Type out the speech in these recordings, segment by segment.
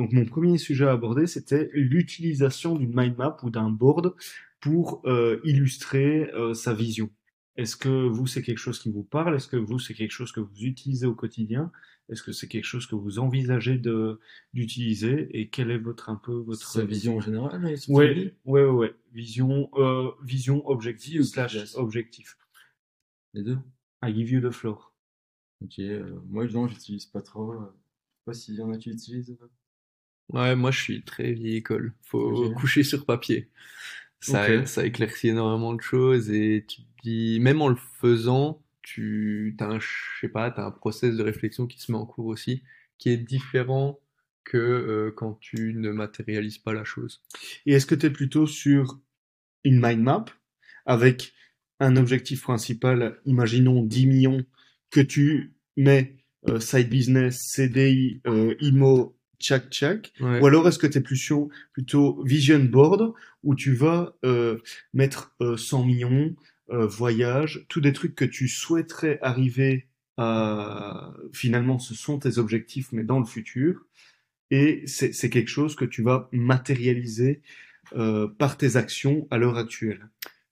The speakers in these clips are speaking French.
Donc mon premier sujet à aborder, c'était l'utilisation d'une mind map ou d'un board pour euh, illustrer euh, sa vision. Est-ce que vous, c'est quelque chose qui vous parle? Est-ce que vous, c'est quelque chose que vous utilisez au quotidien? Est-ce que c'est quelque chose que vous envisagez d'utiliser? Et quelle est votre un peu votre Sa vision en général mais son Ouais, avis ouais, ouais, ouais. Vision, euh, vision objective ou slash objectif. Les deux I give you the floor. Ok, euh, moi, non, j'utilise pas trop. euh, Je sais pas s'il y en a qui utilisent. Ouais, moi je suis très vieille école. Faut coucher sur papier. Ça, Ok. ça éclaircit énormément de choses et tu te dis, même en le faisant, tu as un, je sais pas, t'as un process de réflexion qui se met en cours aussi, qui est différent que euh, quand tu ne matérialises pas la chose. Et est-ce que tu es plutôt sur une mind map avec un objectif principal, imaginons 10 millions, que tu mets euh, side business, CDI, euh, IMO, tchac tchac, Ouais. ou alors est-ce que tu es plus plutôt vision board où tu vas euh, mettre euh, 100 millions, euh, voyage, tous des trucs que tu souhaiterais arriver à... Finalement, ce sont tes objectifs, mais dans le futur. Et c'est quelque chose que tu vas matérialiser euh, par tes actions à l'heure actuelle.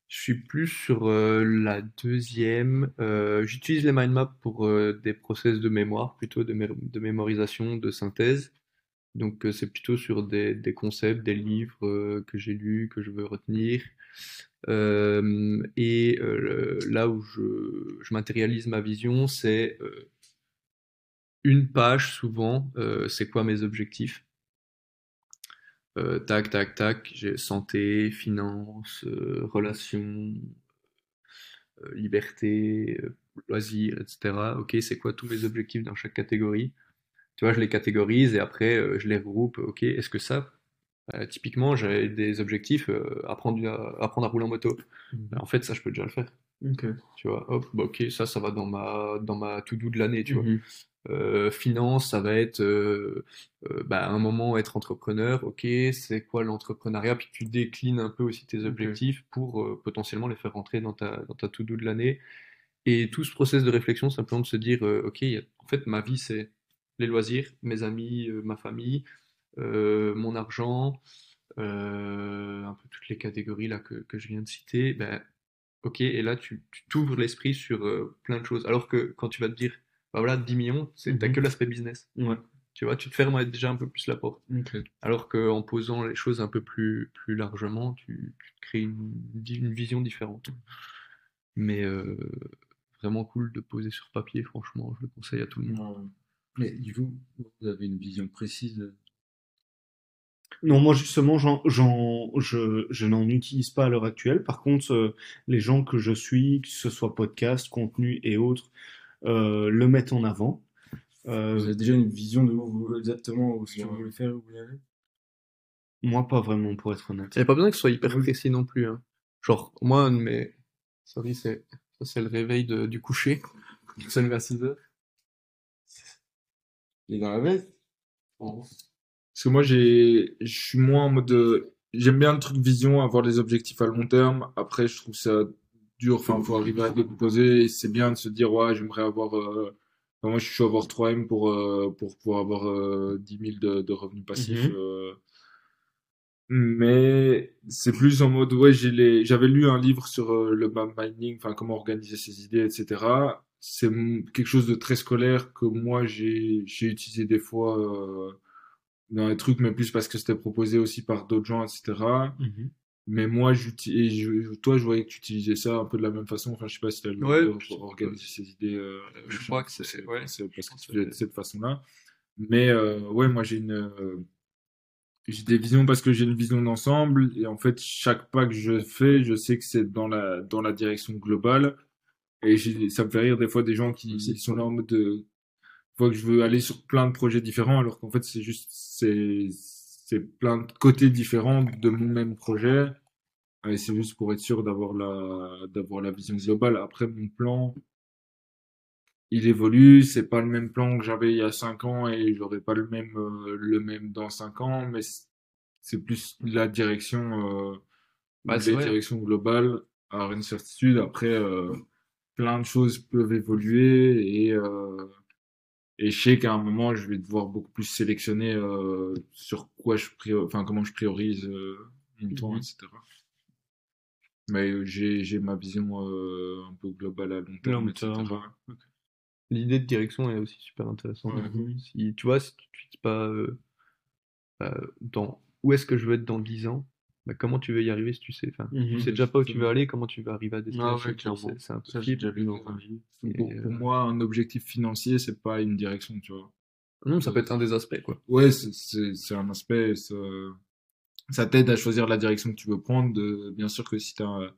Je suis plus sur euh, la deuxième. Euh, j'utilise les mind maps pour euh, des process de mémoire, plutôt de, mé- de mémorisation, de synthèse. Donc euh, c'est plutôt sur des, concepts, des livres euh, que j'ai lus, que je veux retenir. Euh, et là où je, matérialise ma vision, c'est une page souvent. c'est quoi mes objectifs? Tac, tac, tac, j'ai santé, finances, euh, relations, liberté, loisirs, etc. Ok, c'est quoi tous mes objectifs dans chaque catégorie? Tu vois, je les catégorise et après euh, je les regroupe. Ok, est-ce que ça, euh, typiquement, j'ai des objectifs, euh, apprendre, à, apprendre à rouler en moto. Ben, en fait, ça, je peux déjà le faire. Tu vois, hop, bah, ok, ça, ça va dans ma, dans ma to-do de l'année, tu vois. Euh, finance, ça va être bah, à un moment être entrepreneur, ok, c'est quoi l'entrepreneuriat, puis tu déclines un peu aussi tes objectifs pour potentiellement les faire rentrer dans ta, dans ta to-do de l'année. Et tout ce process de réflexion, simplement de se dire, ok, a- en fait, ma vie, c'est les loisirs, mes amis, euh, ma famille, euh, mon argent, euh, un peu toutes les catégories là que, que je viens de citer, ben, ok, et là, tu t'ouvres l'esprit sur euh, plein de choses. Alors que quand tu vas te dire, bah voilà, 10 millions, c'est, t'as Mhm. que l'aspect business. Ouais. Tu vois, tu te fermes déjà un peu plus la porte. Ok. Alors qu'en posant les choses un peu plus, plus largement, tu, crées une, une vision différente. Mais euh, vraiment cool de poser sur papier, franchement, je le conseille à tout le monde. Mais du coup, vous avez une vision précise? Non, moi justement, j'en, j'en, je, je n'en utilise pas à l'heure actuelle. Par contre, euh, les gens que je suis, que ce soit podcast, contenu et autres, euh, le mettent en avant. Euh, Vous avez déjà une vision de où vous, exactement où ce que vous voulez faire, où vous voulez aller? Moi, pas vraiment, pour être honnête. Il n'y a pas besoin que ce soit hyper précis non plus. hein. Genre, moi, un de mes... Sorry, c'est... Ça, c'est le réveil de- du coucher. Ça lever à 6 heures. Il est dans la veste Parce que moi, j'ai, je suis moins en mode, euh, j'aime bien le truc vision, avoir des objectifs à long terme. Après, je trouve ça dur. Enfin, faut arriver à décomposer. Et c'est bien de se dire, ouais, j'aimerais avoir, euh, enfin, moi, je suis avoir 3M pour, euh, pour pouvoir avoir, euh, 10 000 de, de revenus passifs, Mhm. euh. Mais c'est plus en mode, ouais, j'ai les, j'avais lu un livre sur euh, le map mining, enfin, comment organiser ses idées, etc. C'est quelque chose de très scolaire que moi, j'ai, utilisé des fois, euh, dans les trucs, mais plus parce que c'était proposé aussi par d'autres gens, etc. Mhm. Mais moi, je, toi, je voyais que tu utilisais ça un peu de la même façon. Enfin, je sais pas si tu as le Ouais, de organiser ses idées. euh, je crois que c'est- ouais. parce que tu de cette façon-là. Mais euh, ouais, moi, j'ai une, euh, j'ai des visions parce que j'ai une vision d'ensemble. Et en fait, chaque pas que je fais, je sais que c'est dans la, dans la direction globale. Et ça me fait rire des fois des gens qui qui sont là en mode de, fois que je veux aller sur plein de projets différents, alors qu'en fait, c'est juste, c'est, c'est plein de côtés différents de mon même projet. Et c'est juste pour être sûr d'avoir la, d'avoir la vision globale. Après, mon plan, il évolue. C'est pas le même plan que j'avais il y a cinq ans et j'aurai pas le même, euh, le même dans cinq ans, mais c'est- plus la direction, euh, Bah, vrai. directions globales, avoir une certitude. Après, euh, plein de choses peuvent évoluer et, euh, Et je sais qu'à un moment, je vais devoir beaucoup plus sélectionner euh, sur quoi je enfin comment je priorise euh, mon temps, Mhm. etc. Mais j'ai j'ai ma vision un peu globale à long terme. L'idée de direction est aussi super intéressante. Si, tu vois, si tu te fixes pas dans où est-ce que je veux être dans 10 ans, bah, comment tu veux y arriver si tu sais, enfin, tu Mhm. sais déjà pas où tu veux aller, comment tu vas arriver à destination, ouais, tu vois, clairement. c'est un peu Ça, déjà vu dans. Et, Pour, euh, pour moi, un objectif financier, c'est pas une direction, tu vois. Non, ça peut être un des aspects, quoi. Ouais, c'est- un aspect, ça, ça t'aide à choisir la direction que tu veux prendre. De, bien sûr que si t'as un-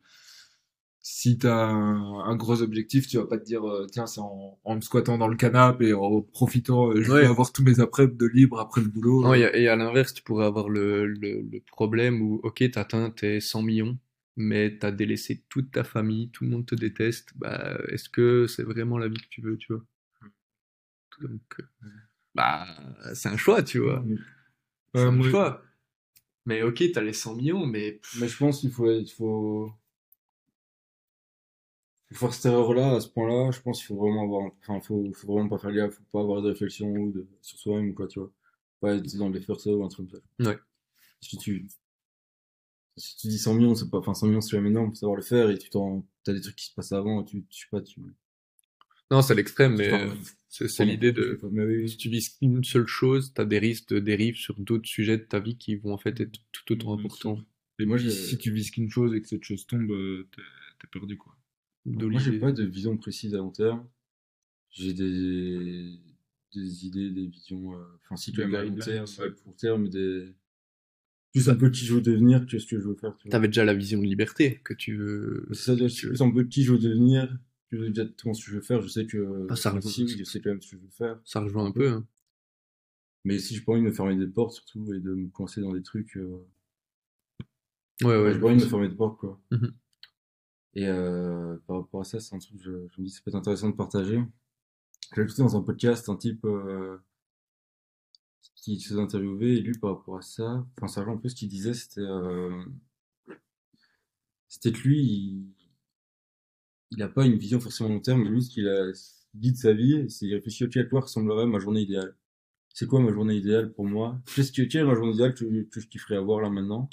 si t'as un, un gros objectif, tu vas pas te dire euh, tiens c'est en, en me squattant dans le canapé et en profitant, euh, je Ouais. vais avoir tous mes après de libre après le boulot. Non, et, à- et à l'inverse, tu pourrais avoir le, le, le problème où, ok, t'atteins tes 100 millions, mais t'as délaissé toute ta famille, tout le monde te déteste, bah, est-ce que c'est vraiment la vie que tu veux, tu vois? Donc, euh, bah, c'est un choix, tu vois. C'est un choix. Mais ok, t'as les 100 millions, mais Mais je pense qu'il faut, il faut, faut faire cette erreur-là, à ce point-là, je pense qu'il faut vraiment avoir, enfin, faut, faut vraiment pas faire gaffe, faut pas avoir de réflexion ou de, sur soi-même, ou quoi, tu vois. Pas être dans les faire ça ou un truc comme ça. Ouais. Si tu, si tu dis 100 millions, c'est pas, enfin, 100 millions, c'est même énorme, faut savoir le faire, et tu t'en, t'as des trucs qui se passent avant, et tu, je sais pas, tu, non, c'est l'extrême, mais euh, c'est l'idée de, mais oui, si tu vises une seule chose, t'as des risques de dérive sur d'autres sujets de ta vie qui vont en fait être tout autant importants. Et Moi, si tu vises qu'une chose et que cette chose tombe, euh, t'es t'es perdu quoi. Moi, j'ai pas de vision précise à long terme. J'ai des, des idées, des visions, euh, enfin, si tu veux, à long terme, ouais. à court terme, des, plus un peu qui je veux devenir que ce que je veux faire, tu vois. T'avais déjà la vision de liberté que tu veux. C'est plus un peu qui je veux devenir, je sais exactement ce que je veux faire, je sais que, Ah, ça rejoint- je sais quand même ce que je veux faire. Ça rejoint un peu. Hein. Mais si j'ai pas envie de me fermer des portes, surtout, et de me coincer dans des trucs, euh, Ouais, ouais. j'ai pas envie de me fermer des portes, quoi. Mhm. Et, euh, par rapport à ça, c'est un truc, je, je me dis, ça peut être intéressant de partager. J'ai écouté dans un podcast un type, euh, qui se faisait interviewer, et lui, par rapport à ça, enfin, ça un peu ce qu'il disait, c'était, euh, c'était que lui, il, il a pas une vision forcément long terme, mais lui, ce qu'il a dit de sa vie, c'est il réfléchit, ok, à quoi ressemblerait ma journée idéale? C'est quoi ma journée idéale pour moi? Qu'est-ce que, quelle est ma journée idéale que, que je kifferais avoir là maintenant?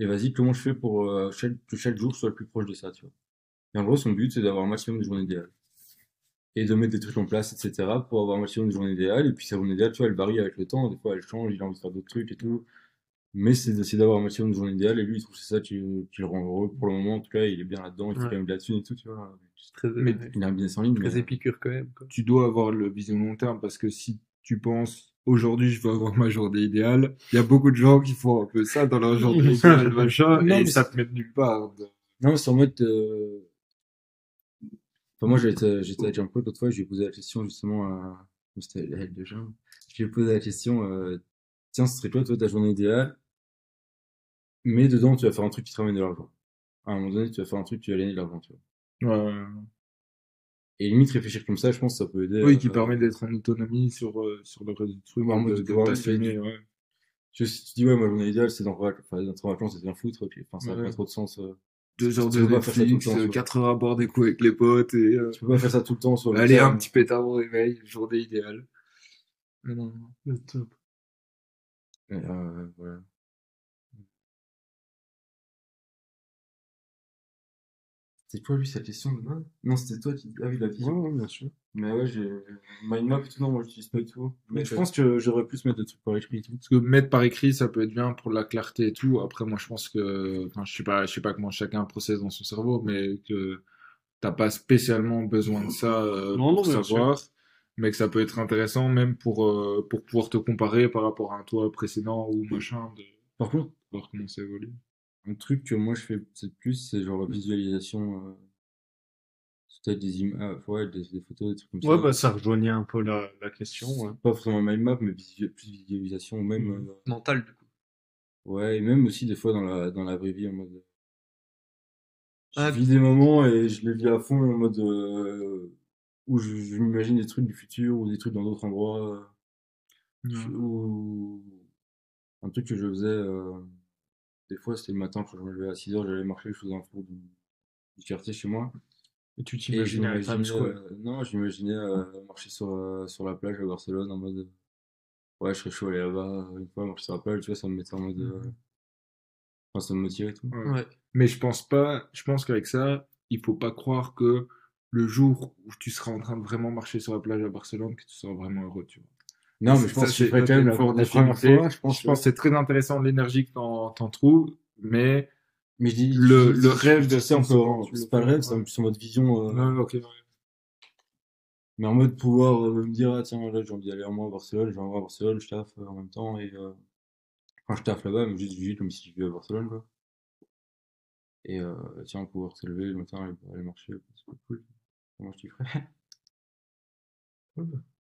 Et vas-y, comment je fais pour euh, chaque, que chaque jour soit le plus proche de ça, tu vois? Et en gros, son but, c'est d'avoir un maximum de journées idéales. Et de mettre des trucs en place, etc., pour avoir un maximum de journées idéales. Et puis, sa journée idéale, tu vois, elle varie avec le temps. Des fois, elle change, il a envie de faire d'autres trucs et tout. Mais c'est d'essayer d'avoir un maximum de journées idéales. Et lui, il trouve que c'est ça qui, qui le rend heureux. Pour le moment, en tout cas, il est bien là-dedans. Il fait Ouais. quand même de la thune et tout, tu vois. Très, Mais Il a un business en ligne. très mais- épicure quand même. Quoi. Tu dois avoir le vision long terme parce que si tu penses aujourd'hui je veux avoir ma journée idéale, il y a beaucoup de gens qui font un peu ça dans leur journée idéale, machin, Non, et mais ça te met nulle part. Non, mais c'est en mode. euh, Enfin, moi, j'étais j'étais avec Jean-Claude l'autre fois, je lui ai posé la question justement à. C'était elle de Jean. Je lui ai posé la question euh, tiens, ce serait quoi, toi, ta journée idéale? Mais dedans, tu vas faire un truc qui te ramène de l'argent. À un moment donné, tu vas faire un truc qui va gagner de l'argent, tu vois. Ouais, ouais, ouais. Et limite, réfléchir comme ça, je pense que ça peut aider. Oui, qui euh, permet d'être en autonomie sur, euh, sur le reste du truc, Ouais, en mode de, de de pouvoir ouais. Tu si tu dis, ouais, ma journée idéale, c'est d'entrer enfin, en vacances et de foutre, ok. Enfin, ça n'a Ouais. pas trop de sens. euh. Deux heures de Netflix, temps, euh, heures à boire des coups avec les potes et euh, Tu peux pas faire ça tout le temps sur le aller un petit pétard au réveil, journée idéale. Mais non, non. Le top. Et, euh, voilà. C'était quoi lui sa question de base Non, c'était toi qui. Ah oui, la vision. Ouais, ouais, bien sûr. Mais ouais, j'ai. Mind map et tout, non, moi j'utilise pas du tout. Mais je Ok. pense que j'aurais pu se mettre des trucs par écrit et tout. Parce que mettre par écrit, ça peut être bien pour la clarté et tout. Après, moi, je pense que, enfin, je sais pas, je sais pas comment chacun processe dans son cerveau, mais que t'as pas spécialement besoin de ça euh, Non, pour non, savoir, mais que ça peut être intéressant même pour euh, pour pouvoir te comparer par rapport à un toi précédent ou machin, de Par contre, voir comment ça évolue. Un truc que moi je fais peut-être plus, c'est genre la visualisation. Euh... c'est Peut-être des images, ouais, des, des photos, des trucs comme ça. Ouais, bah, ça rejoignait un peu la, la question. ouais. Pas forcément mind map, mais visu- plus visualisation, ou même. Mhm. euh, Mental, du coup. Ouais, et même aussi des fois dans la, dans la vraie vie en mode. Je Ah. vis des moments et je les vis à fond en mode euh, où je, je m'imagine des trucs du futur ou des trucs dans d'autres endroits. euh, Ou un truc que je faisais euh, des fois c'était le matin quand je me levais à 6h, j'allais marcher, je faisais un tour du, du quartier chez moi. Et tu t'imaginais à Times Square. euh, non, je m'imaginais euh, marcher sur, euh, sur la plage à Barcelone en mode, ouais, je serais chaud aller là-bas, une fois marcher sur la plage, tu vois, ça me mettait en mode, euh, enfin, ça me motivait et tout. Ouais. Ouais. Mais je pense pas, je pense qu'avec ça, il faut pas croire que le jour où tu seras en train de vraiment marcher sur la plage à Barcelone, que tu seras vraiment heureux, tu vois. Non, mais je pense que ferais quand même la, première fois, je pense, Je pense que c'est très intéressant l'énergie que t'en, trouves, mais mais je dis, le- le rêve de ça en- le c'est pas le rêve, c'est sur mode vision, euh, ouais, ok. mais en mode pouvoir euh, me dire, ah tiens, là j'ai envie d'aller un mois à Barcelone, je vais en voir à Barcelone, je taffe euh, en même temps, et euh, enfin je taffe là-bas, mais juste vis comme si je vivais à Barcelone, quoi. Et euh, tiens, pouvoir se lever le matin, aller, aller marcher, c'est cool. Moi je kifferais.